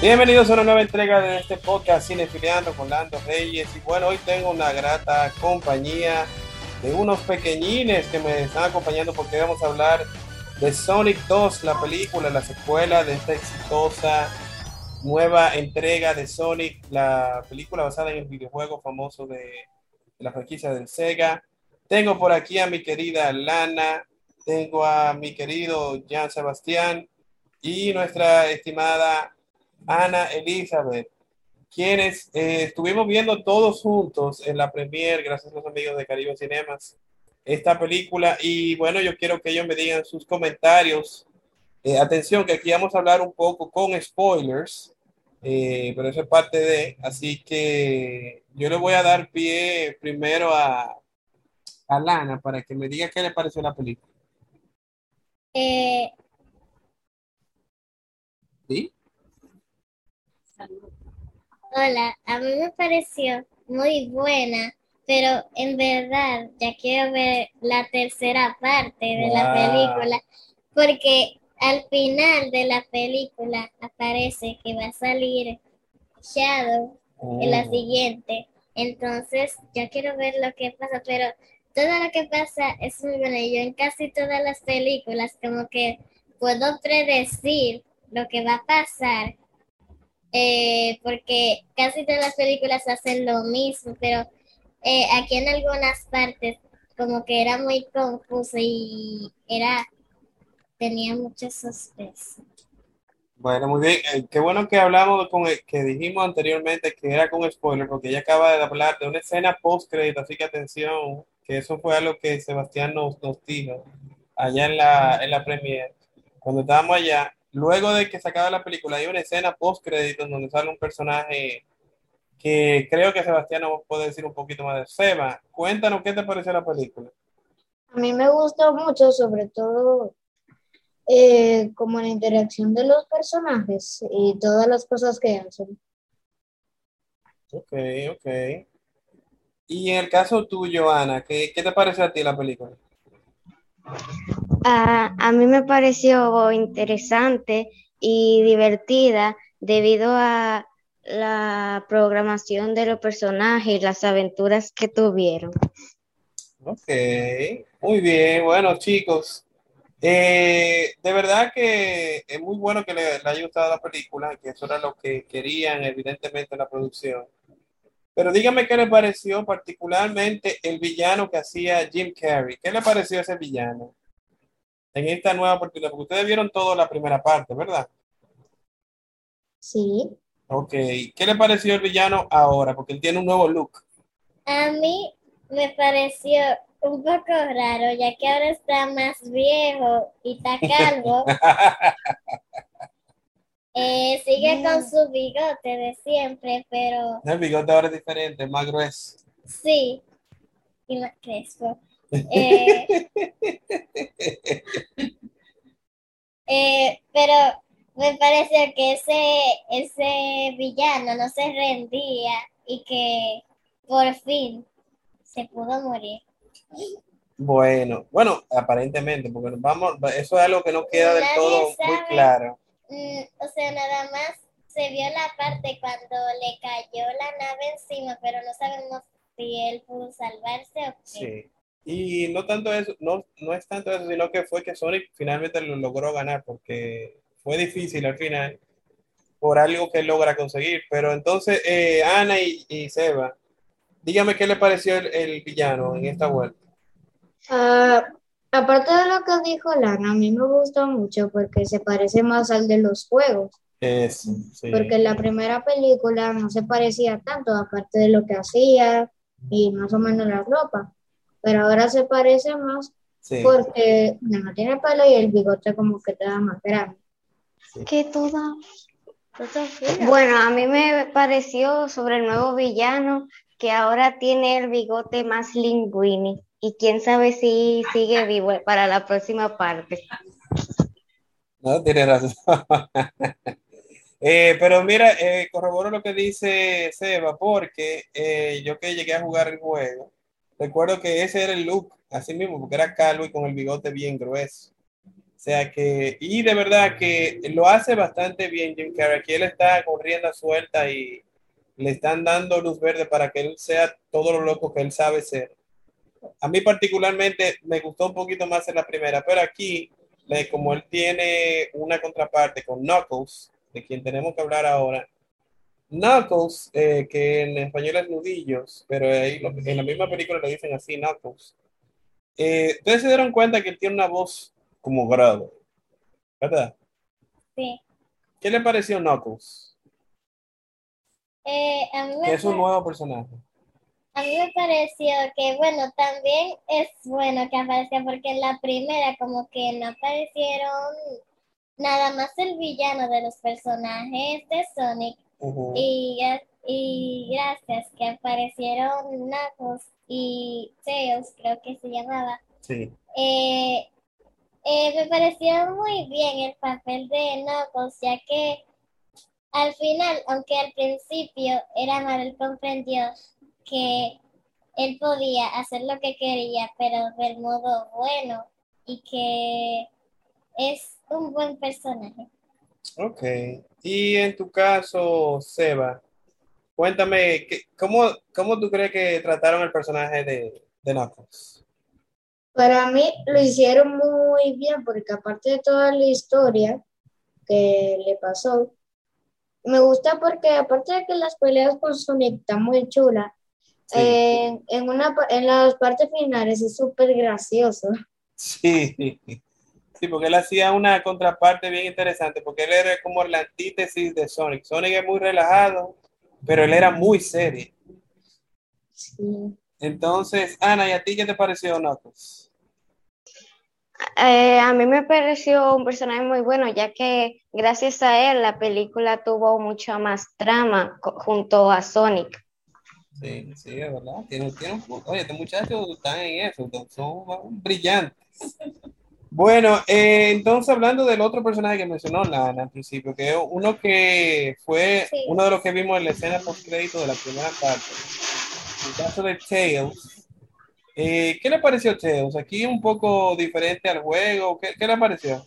Bienvenidos a una nueva entrega de este podcast Cinefiliando con Lando Reyes. Y bueno, hoy tengo una grata compañía de unos pequeñines que me están acompañando porque vamos a hablar de Sonic 2, la película, la secuela de esta exitosa nueva entrega de Sonic, la película basada en el videojuego famoso de, la franquicia del Sega. Tengo por aquí a mi querida Lana, tengo a mi querido Jan Sebastián y nuestra estimada Ana Elizabeth, quienes eh, estuvimos viendo todos juntos en la premier, gracias a los amigos de Caribe Cinemas, esta película. Y bueno, yo quiero que ellos me digan sus comentarios. Eh, atención, que aquí vamos a hablar un poco con spoilers, eh, pero eso es parte de, así que yo le voy a dar pie primero a, a Lana para que me diga qué le pareció la película. ¿Sí? Hola, a mí me pareció muy buena, pero en verdad ya quiero ver la tercera parte de la película, porque al final de la película aparece que va a salir Shadow en la oh. siguiente. Entonces, ya quiero ver lo que pasa, pero todo lo que pasa es muy bueno. Yo en casi todas las películas como que puedo predecir lo que va a pasar eh, porque casi todas las películas hacen lo mismo, pero eh, aquí en algunas partes como que era muy confuso y era tenía mucho sospecha. Bueno, muy bien. Eh, qué bueno que hablamos con el, que dijimos anteriormente que era con spoiler, porque ella acaba de hablar de una escena post crédito, así que atención, que eso fue algo que Sebastián nos, nos dijo allá en la, en la premier. Cuando estábamos allá, luego de que se acaba la película, hay una escena post crédito donde sale un personaje que creo que Sebastián nos puede decir un poquito más de Seba. Cuéntanos qué te pareció la película. A mí me gustó mucho, sobre todo eh, como la interacción de los personajes y todas las cosas que hacen. Ok, ok. Y en el caso tuyo, Ana, ¿qué, qué te pareció a ti la película? A mí me pareció interesante y divertida debido a la programación de los personajes y las aventuras que tuvieron. Ok, muy bien. Bueno, chicos, eh, de verdad que es muy bueno que le, haya gustado la película, que eso era lo que querían, evidentemente, la producción. Pero dígame qué le pareció particularmente el villano que hacía Jim Carrey. ¿Qué le pareció ese villano? En esta nueva oportunidad? Porque ustedes vieron toda la primera parte, ¿verdad? Sí. Ok, ¿qué le pareció el villano ahora? Porque él tiene un nuevo look. A mí me pareció un poco raro, ya que ahora está más viejo y está calvo. Eh, sigue con su bigote de siempre, pero... El bigote ahora es diferente, más grueso. Sí, y más crespo. Eh, eh, pero me pareció que ese, ese villano no se rendía y que por fin se pudo morir. Bueno, bueno, aparentemente, porque vamos, eso es algo que no queda del todo muy claro. Mm, o sea, nada más se vio la parte cuando le cayó la nave encima, pero no sabemos si él pudo salvarse o qué. Sí. Y no tanto eso, no, no es tanto eso, sino que fue que Sonic finalmente lo logró ganar porque fue difícil al final por algo que logra conseguir. Pero entonces, eh, Ana y, Seba, dígame qué le pareció el, villano en esta vuelta. Ah, aparte de lo que dijo Lana, a mí me gustó mucho porque se parece más al de los juegos. Es, Porque en la primera película no se parecía tanto, aparte de lo que hacía y más o menos la ropa pero ahora se parece más porque no tiene pelo y el bigote como que te da más grande. Que toda... Bueno, a mí me pareció sobre el nuevo villano que ahora tiene el bigote más linguini y quién sabe si sigue vivo para la próxima parte. No, tiene razón. Eh, pero mira, eh, corroboro lo que dice Seba, porque eh, yo que llegué a jugar el juego, Recuerdo que ese era el look, así mismo, porque era calvo y con el bigote bien grueso. O sea que, y de verdad que lo hace bastante bien Jim Carrey, que él está corriendo a suelta y le están dando luz verde para que él sea todo lo loco que él sabe ser. A mí particularmente me gustó un poquito más en la primera, pero aquí, como él tiene una contraparte con Knuckles, de quien tenemos que hablar ahora, Knuckles, eh, que en español es nudillos, pero ahí, en la misma película le dicen así, Knuckles. Eh, Ustedes se dieron cuenta que él tiene una voz como grave, ¿verdad? Sí. ¿Qué le pareció Knuckles? Eh, que es un nuevo personaje. A mí me pareció que, bueno, también es bueno que aparezca porque en la primera como que no aparecieron nada más el villano de los personajes de Sonic y, y gracias que aparecieron Knuckles y Tails, creo que se llamaba. Sí. Eh, eh, me pareció muy bien el papel de Knuckles, ya que al final, aunque al principio era mal, él comprendió que él podía hacer lo que quería, pero del modo bueno y que es un buen personaje. Ok. Y en tu caso, Seba, cuéntame, ¿cómo, cómo tú crees que trataron el personaje de, de Knuckles? Para mí lo hicieron muy bien, porque aparte de toda la historia que le pasó, me gusta porque aparte de que las peleas con Sonic están muy chulas, en, una, en las partes finales es súper gracioso. Sí, sí, porque él hacía una contraparte bien interesante, porque él era como la antítesis de Sonic. Sonic es muy relajado, pero él era muy serio. Sí. Entonces, Ana, ¿y a ti qué te pareció Knuckles? Eh, a mí me pareció un personaje muy bueno, ya que gracias a él la película tuvo mucha más trama junto a Sonic. Sí, sí, es verdad. Tiene, tiene oye, estos muchachos están en eso, son brillantes. Bueno, eh, entonces hablando del otro personaje que mencionó Lana al principio, que uno que fue uno de los que vimos en la escena post crédito de la primera parte, el caso de Tails, eh, ¿Qué le pareció usted? aquí un poco diferente al juego. ¿Qué, le pareció?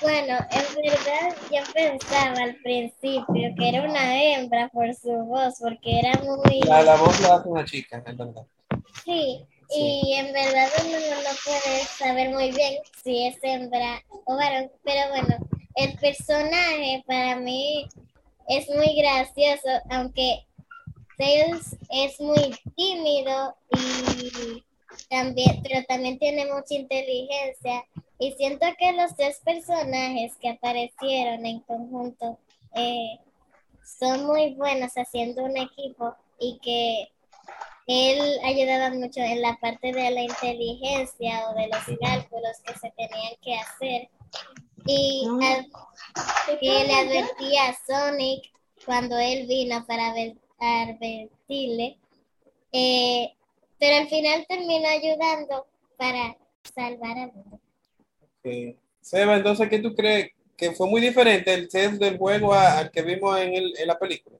Bueno, en verdad yo pensaba al principio que era una hembra por su voz, porque era muy... La, la voz la hace una chica, en verdad. Sí, y en verdad uno no puede saber muy bien si es hembra o varón, pero bueno, el personaje para mí es muy gracioso, aunque Tails es muy tímido y también, pero también tiene mucha inteligencia. Y siento que los tres personajes que aparecieron en conjunto eh, son muy buenos haciendo un equipo y que él ayudaba mucho en la parte de la inteligencia o de los cálculos que se tenían que hacer. Y que le advertía a Sonic cuando él vino para ver advertirle, eh, pero al final terminó ayudando para salvar al mundo. Seba, entonces, ¿qué tú crees? ¿Que fue muy diferente el set del juego al que vimos en, el, en la película?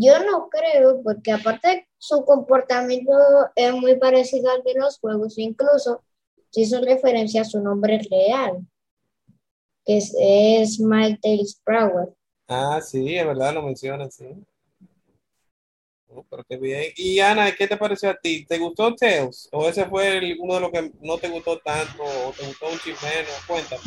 Yo no creo, porque aparte su comportamiento es muy parecido al de los juegos, incluso si hizo referencia a su nombre real, que es, es Mike Tails Prower. Ah, sí, es verdad, lo mencionan, sí. Oh, pero qué bien. Y Ana, ¿qué te pareció a ti? ¿Te gustó Tails? ¿O ese fue uno de los que no te gustó tanto? ¿O te gustó un chismeno? Cuéntame.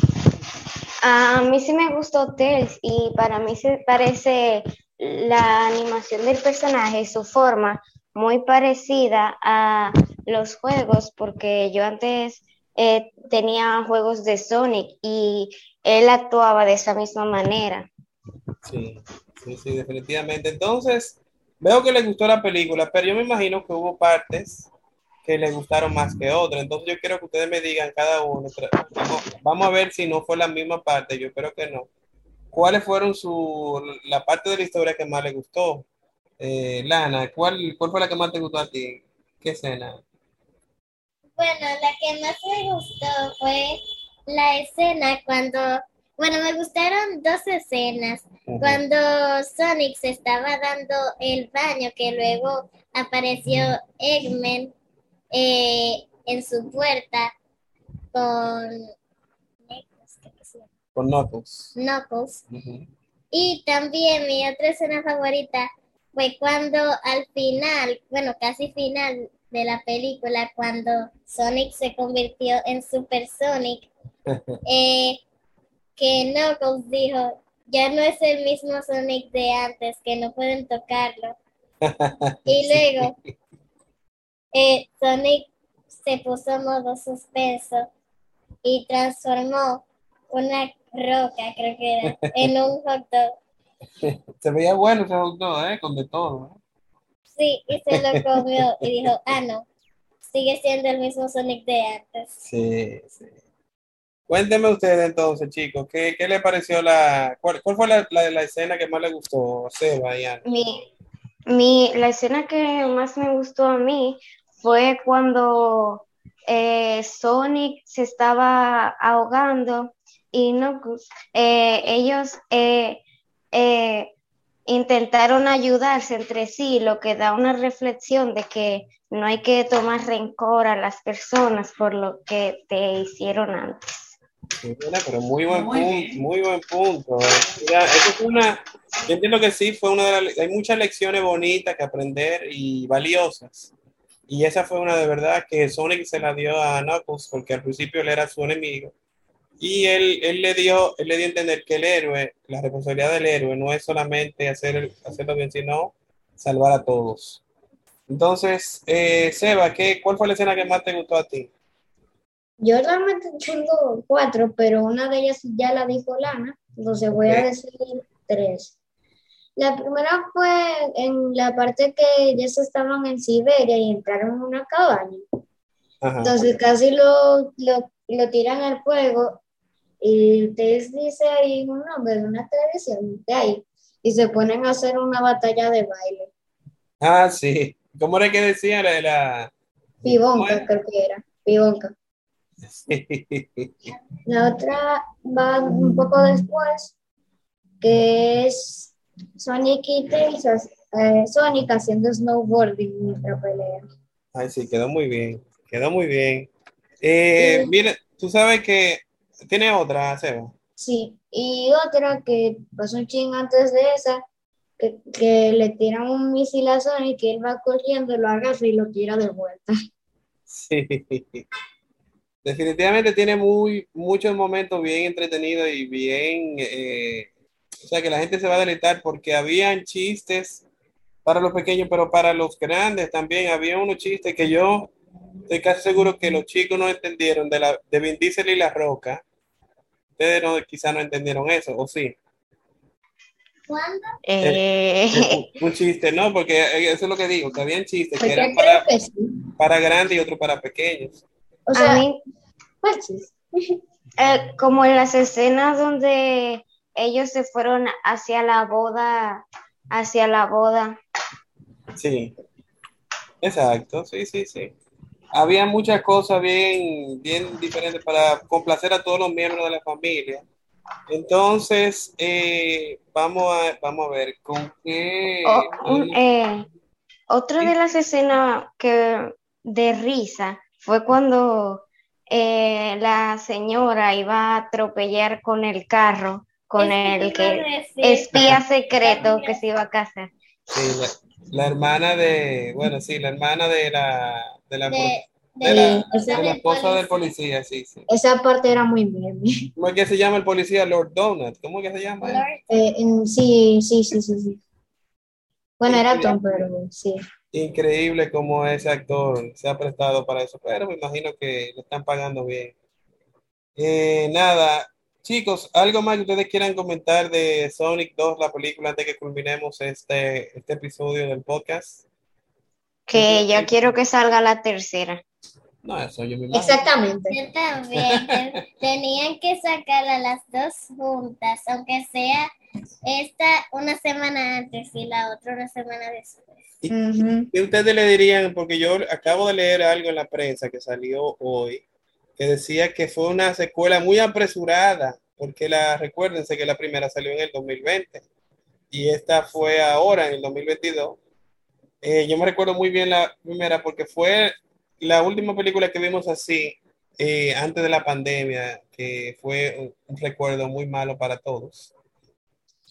A mí sí me gustó Tails y para mí se parece la animación del personaje, su forma, muy parecida a los juegos, porque yo antes eh, tenía juegos de Sonic y él actuaba de esa misma manera. Sí, sí, sí, definitivamente. Entonces, Veo que le gustó la película, pero yo me imagino que hubo partes que le gustaron más que otras. Entonces yo quiero que ustedes me digan cada uno. Vamos, a ver si no fue la misma parte. Yo creo que no. ¿Cuáles fueron su la parte de la historia que más le gustó? Eh, Lana, ¿cuál, ¿cuál fue la que más te gustó a ti? ¿Qué escena? Bueno, la que más me gustó fue la escena cuando bueno, me gustaron dos escenas. Cuando Sonic se estaba dando el baño, que luego apareció Eggman eh, en su puerta con Con Knuckles. Knuckles. Y también mi otra escena favorita fue cuando al final, bueno, casi final de la película, cuando Sonic se convirtió en Super Sonic, eh, que Knuckles dijo, ya no es el mismo Sonic de antes, que no pueden tocarlo. y luego eh, Sonic se puso modo suspenso y transformó una roca, creo que era, en un hot dog. Se veía bueno ese hot dog, ¿eh? Con de todo. ¿eh? Sí, y se lo comió y dijo, ah, no, sigue siendo el mismo Sonic de antes. Sí, sí. Cuénteme ustedes entonces, chicos, ¿qué, qué le pareció la... ¿Cuál, cuál fue la, la, la, escena que más le gustó a Seba y Mi, mi, la escena que más me gustó a mí fue cuando eh, Sonic se estaba ahogando y no, eh, ellos eh, intentaron ayudarse entre sí, lo que da una reflexión de que no hay que tomar rencor a las personas por lo que te hicieron antes. pero muy buen punto, muy buen punto. es una, yo entiendo que sí, fue una de las, hay muchas lecciones bonitas que aprender y valiosas. Y esa fue una de verdad que Sonic se la dio a Knuckles porque al principio él era su enemigo. Y él, él, le dio, él le dio a entender que el héroe, la responsabilidad del héroe no es solamente hacer, hacerlo bien, sino salvar a todos. Entonces, eh, Seba, ¿qué, ¿cuál fue la escena que más te gustó a ti? Yo realmente tengo cuatro, pero una de ellas ya la dijo Lana, entonces voy a decir tres. La primera fue en la parte que ellos estaban en Siberia y entraron en una cabaña. Entonces casi lo, lo, tiran al fuego y ustedes dice ahí un nombre de una televisión de ahí y se ponen a hacer una batalla de baile. Ah, sí. ¿Cómo era que decía la de la... Pibonca, creo que era. Pibonca. La otra va un poco después, que es Sonic y Tails, eh, Sonic haciendo snowboarding mientras pelea. Ay, sí, quedó muy bien, quedó muy bien. Eh, Mira, tú sabes que tiene otra, Seba. Sí, y otra que pasó un ching antes de esa, que, que, le tiran un misil a Sonic y él va corriendo, lo agarra y lo tira de vuelta. Sí, definitivamente tiene muy, muchos momentos bien entretenidos y bien eh, o sea, que la gente se va a deleitar porque habían chistes para los pequeños, pero para los grandes también había unos chistes que yo estoy casi seguro que los chicos no entendieron de, la, de Vin Diesel y La Roca. Ustedes no, quizás no entendieron eso, ¿o sí? ¿Cuándo? Eh, un chiste, no, porque eso es lo que digo, que habían chistes que eran para, para grandes y otros para pequeños. O sea, eh, como en las escenas donde ellos se fueron hacia la boda, hacia la boda. Sí, exacto, sí, sí, sí. Había muchas cosas bien, bien diferentes para complacer a todos los miembros de la familia. Entonces, eh, vamos, a, vamos a ver con qué... eh, otra de las escenas que de risa fue cuando eh, la señora iba a atropellar con el carro con el que espía secreto que se iba a casar. Sí, la, hermana de, bueno, sí, la hermana de la, de la, de, la, esposa del policía, sí, sí. Esa parte era muy bien. ¿Cómo es que se llama el policía? Lord Donut. ¿Cómo es que se llama? Eh, sí, sí, sí, sí, sí. Bueno, era Tom, pero sí. Increíble cómo ese actor se ha prestado para eso, pero me imagino que le están pagando bien. Eh, nada, Chicos, ¿algo más que ustedes quieran comentar de Sonic 2, la película, antes de que culminemos este, este episodio del podcast? Que ya quiero que salga la tercera. No, eso yo me imagino. Exactamente. Yo también. Tenían que sacar a las dos juntas, aunque sea esta una semana antes y la otra una semana después. ¿Y qué ustedes le dirían? Porque yo acabo de leer algo en la prensa que salió hoy que decía que fue una secuela muy apresurada, porque la, recuérdense que la primera salió en el 2020 y esta fue ahora en el 2022. Eh, yo me recuerdo muy bien la primera porque fue la última película que vimos así eh, antes de la pandemia, que fue un, recuerdo muy malo para todos.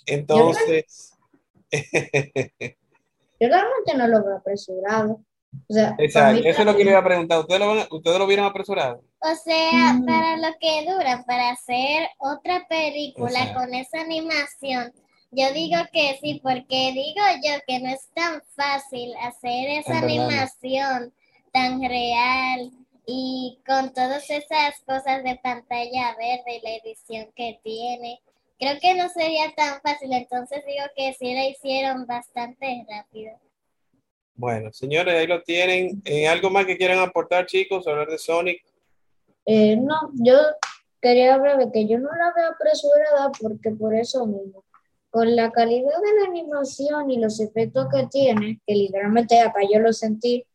Entonces... Yo realmente no lo veo apresurado. Exacto, eso es lo que le iba a preguntar. ¿Ustedes lo, ¿Ustedes lo vieron apresurado? O sea, mm. para lo que dura, para hacer otra película con esa animación, yo digo que sí, porque digo yo que no es tan fácil hacer esa animación tan real y con todas esas cosas de pantalla verde y la edición que tiene. Creo que no sería tan fácil, entonces digo que sí la hicieron bastante rápido. Bueno, señores, ahí lo tienen. Eh, ¿Algo más que quieran aportar, chicos, hablar de Sonic? Eh, no, yo quería hablar de que yo no la veo apresurada porque por eso mismo, con la calidad de la animación y los efectos que tiene, que literalmente acá yo lo sentí,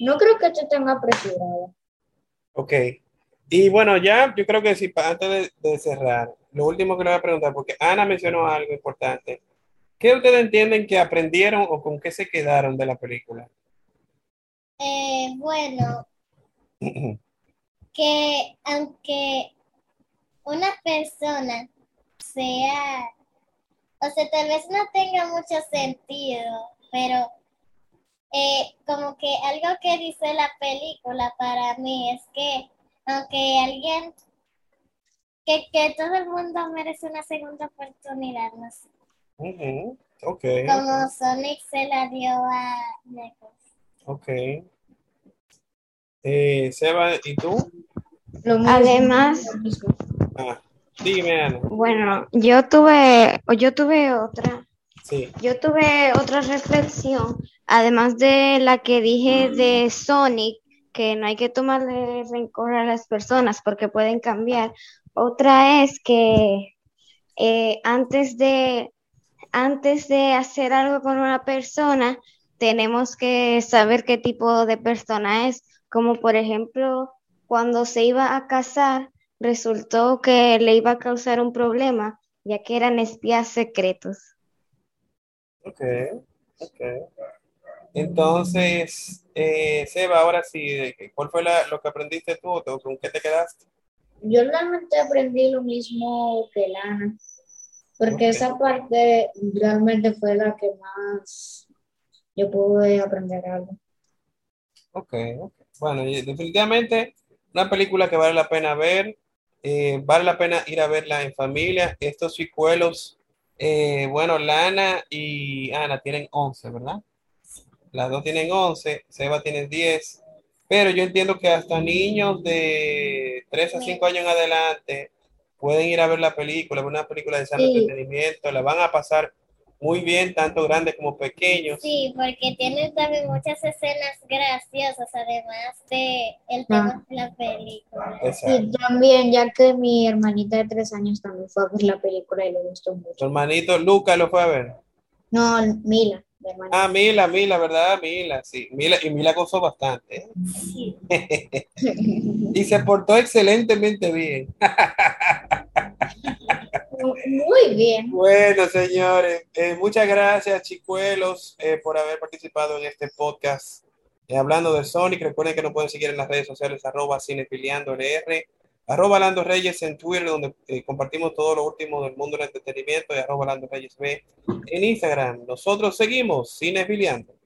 no creo que esté tan apresurada. Ok. Y bueno, ya yo creo que sí, antes de, de cerrar, lo último que le voy a preguntar, porque Ana mencionó algo importante ¿Qué ustedes entienden que aprendieron o con qué se quedaron de la película? Eh, bueno, que aunque una persona sea, o sea, tal vez no tenga mucho sentido, pero eh, como que algo que dice la película para mí es que aunque alguien, que, que todo el mundo merece una segunda oportunidad, no sé. Como Sonic se la dio a Knuckles. Ok. Eh, Seba, ¿y tú? Además, ah, dime, Ana. Bueno, yo tuve, yo tuve otra. Sí. Yo tuve otra reflexión, además de la que dije de Sonic, que no hay que tomarle rencor a las personas porque pueden cambiar. Otra es que eh, antes de antes de hacer algo con una persona, tenemos que saber qué tipo de persona es, como por ejemplo, cuando se iba a casar, resultó que le iba a causar un problema, ya que eran espías secretos. Ok, ok. Entonces, eh, Seba, ahora sí, ¿cuál fue lo que aprendiste tú o con qué te quedaste? Yo realmente aprendí lo mismo que Lana porque esa parte realmente fue la que más yo pude aprender algo. Ok, Bueno, definitivamente una película que vale la pena ver, eh, vale la pena ir a verla en familia. Estos secuelos, eh, bueno, Lana y Ana tienen 11, ¿verdad? Las dos tienen 11, Seba tiene 10, pero yo entiendo que hasta niños de 3 a 5 años en adelante pueden ir a ver la película, una película de sano entretenimiento, la van a pasar muy bien, tanto grandes como pequeños. Sí, porque tiene también muchas escenas graciosas, además de el tema ah. de la película. Y también, ya que mi hermanita de tres años también fue a ver la película y le gustó mucho. ¿Tu hermanito Lucas lo fue a ver? No, Mila. Ah, Mila, Mila, ¿verdad? Mila, sí. Mila, y Mila gozó bastante. ¿eh? Sí. y se portó excelentemente bien. Muy bien. Bueno, señores, eh, muchas gracias, chicuelos, eh, por haber participado en este podcast. hablando de Sonic, recuerden que nos pueden seguir en las redes sociales, arroba cinefiliandolr, arroba Lando Reyes en Twitter, donde compartimos todo lo último del mundo del entretenimiento, y arroba Lando Reyes B en Instagram. Nosotros seguimos cinefiliando.